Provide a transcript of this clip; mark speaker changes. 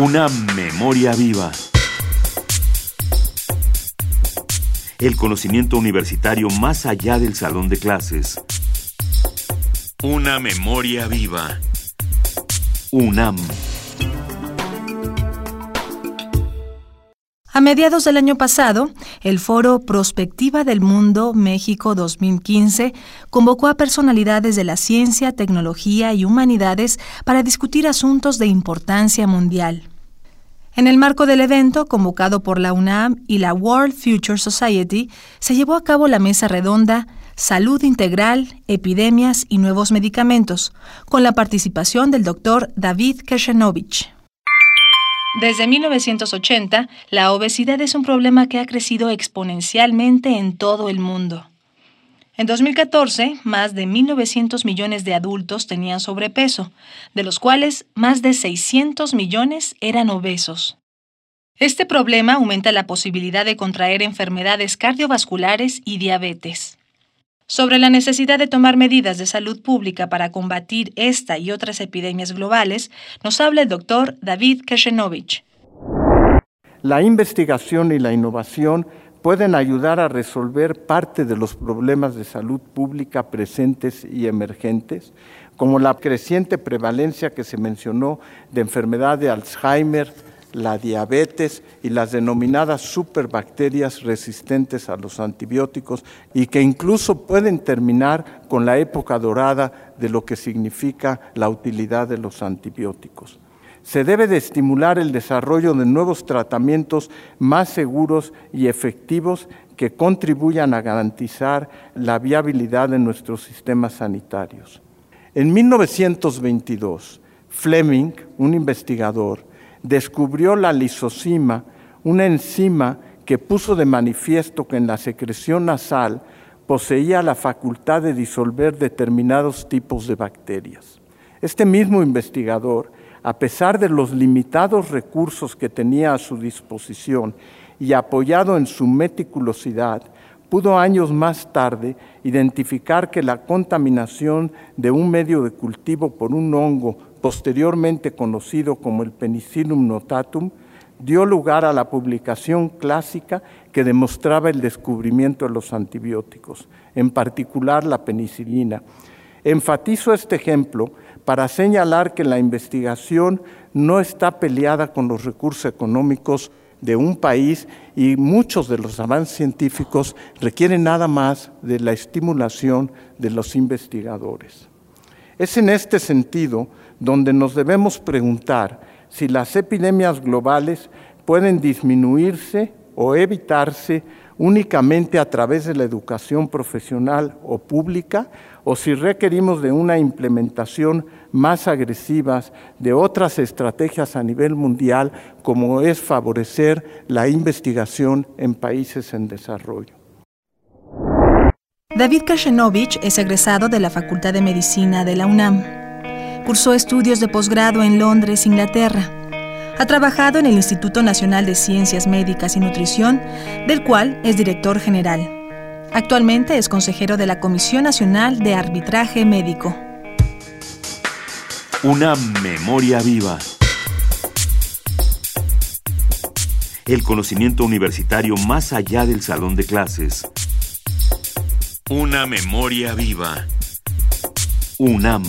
Speaker 1: Una memoria viva. El conocimiento universitario más allá del salón de clases. Una memoria viva. UNAM.
Speaker 2: Mediados del año pasado, el foro Prospectiva del Mundo México 2015 convocó a personalidades de la ciencia, tecnología y humanidades para discutir asuntos de importancia mundial. En el marco del evento, convocado por la UNAM y la World Future Society, se llevó a cabo la mesa redonda Salud Integral, Epidemias y Nuevos Medicamentos, con la participación del doctor David Keshenovich. Desde 1980, la obesidad es un problema que ha crecido exponencialmente en todo el mundo. En 2014, más de 1.900 millones de adultos tenían sobrepeso, de los cuales más de 600 millones eran obesos. Este problema aumenta la posibilidad de contraer enfermedades cardiovasculares y diabetes. Sobre la necesidad de tomar medidas de salud pública para combatir esta y otras epidemias globales, nos habla el doctor David Keshenovich.
Speaker 3: La investigación y la innovación pueden ayudar a resolver parte de los problemas de salud pública presentes y emergentes, como la creciente prevalencia que se mencionó de enfermedad de Alzheimer, la diabetes y las denominadas superbacterias resistentes a los antibióticos y que incluso pueden terminar con la época dorada de lo que significa la utilidad de los antibióticos. Se debe de estimular el desarrollo de nuevos tratamientos más seguros y efectivos que contribuyan a garantizar la viabilidad de nuestros sistemas sanitarios. En 1922, Fleming, un investigador, descubrió la lisocima, una enzima que puso de manifiesto que en la secreción nasal poseía la facultad de disolver determinados tipos de bacterias. Este mismo investigador, a pesar de los limitados recursos que tenía a su disposición y apoyado en su meticulosidad, pudo años más tarde identificar que la contaminación de un medio de cultivo por un hongo posteriormente conocido como el Penicillium notatum, dio lugar a la publicación clásica que demostraba el descubrimiento de los antibióticos, en particular la penicilina. Enfatizo este ejemplo para señalar que la investigación no está peleada con los recursos económicos de un país y muchos de los avances científicos requieren nada más de la estimulación de los investigadores. Es en este sentido donde nos debemos preguntar si las epidemias globales pueden disminuirse o evitarse únicamente a través de la educación profesional o pública o si requerimos de una implementación más agresiva de otras estrategias a nivel mundial como es favorecer la investigación en países en desarrollo.
Speaker 2: David Kashenovich es egresado de la Facultad de Medicina de la UNAM. Cursó estudios de posgrado en Londres, Inglaterra. Ha trabajado en el Instituto Nacional de Ciencias Médicas y Nutrición, del cual es director general. Actualmente es consejero de la Comisión Nacional de Arbitraje Médico.
Speaker 1: Una memoria viva. El conocimiento universitario más allá del salón de clases. Una memoria viva. UNAM.